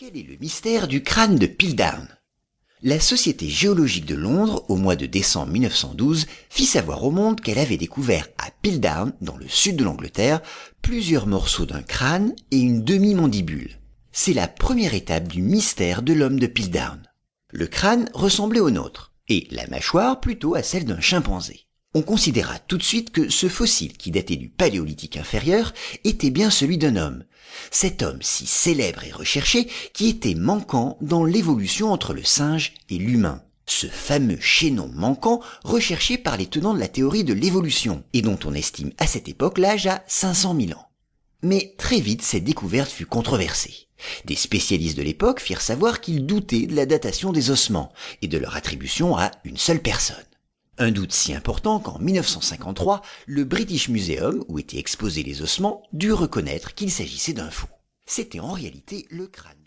Quel est le mystère du crâne de Piltdown? La Société géologique de Londres, au mois de décembre 1912, fit savoir au monde qu'elle avait découvert à Piltdown, dans le sud de l'Angleterre, plusieurs morceaux d'un crâne et une demi-mandibule. C'est la première étape du mystère de l'homme de Piltdown. Le crâne ressemblait au nôtre, et la mâchoire plutôt à celle d'un chimpanzé. On considéra tout de suite que ce fossile, qui datait du paléolithique inférieur, était bien celui d'un homme. Cet homme si célèbre et recherché qui était manquant dans l'évolution entre le singe et l'humain. Ce fameux chaînon manquant recherché par les tenants de la théorie de l'évolution et dont on estime à cette époque l'âge à 500 000 ans. Mais très vite, cette découverte fut controversée. Des spécialistes de l'époque firent savoir qu'ils doutaient de la datation des ossements et de leur attribution à une seule personne. Un doute si important qu'en 1953, le British Museum, où étaient exposés les ossements, dut reconnaître qu'il s'agissait d'un faux. C'était en réalité le crâne